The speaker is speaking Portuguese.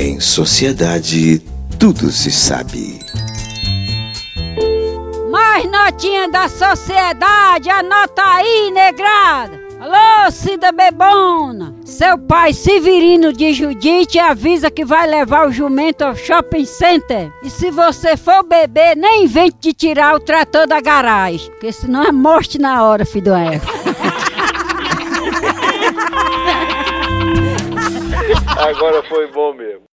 Em sociedade, tudo se sabe. Mais notinha da sociedade, anota aí, negrada. Alô, Cida Bebona. Seu pai Severino de Judite avisa que vai levar o jumento ao shopping center. E se você for beber, nem invente de tirar o trator da garagem. Porque senão é morte na hora, filho do Eva. Agora foi bom mesmo.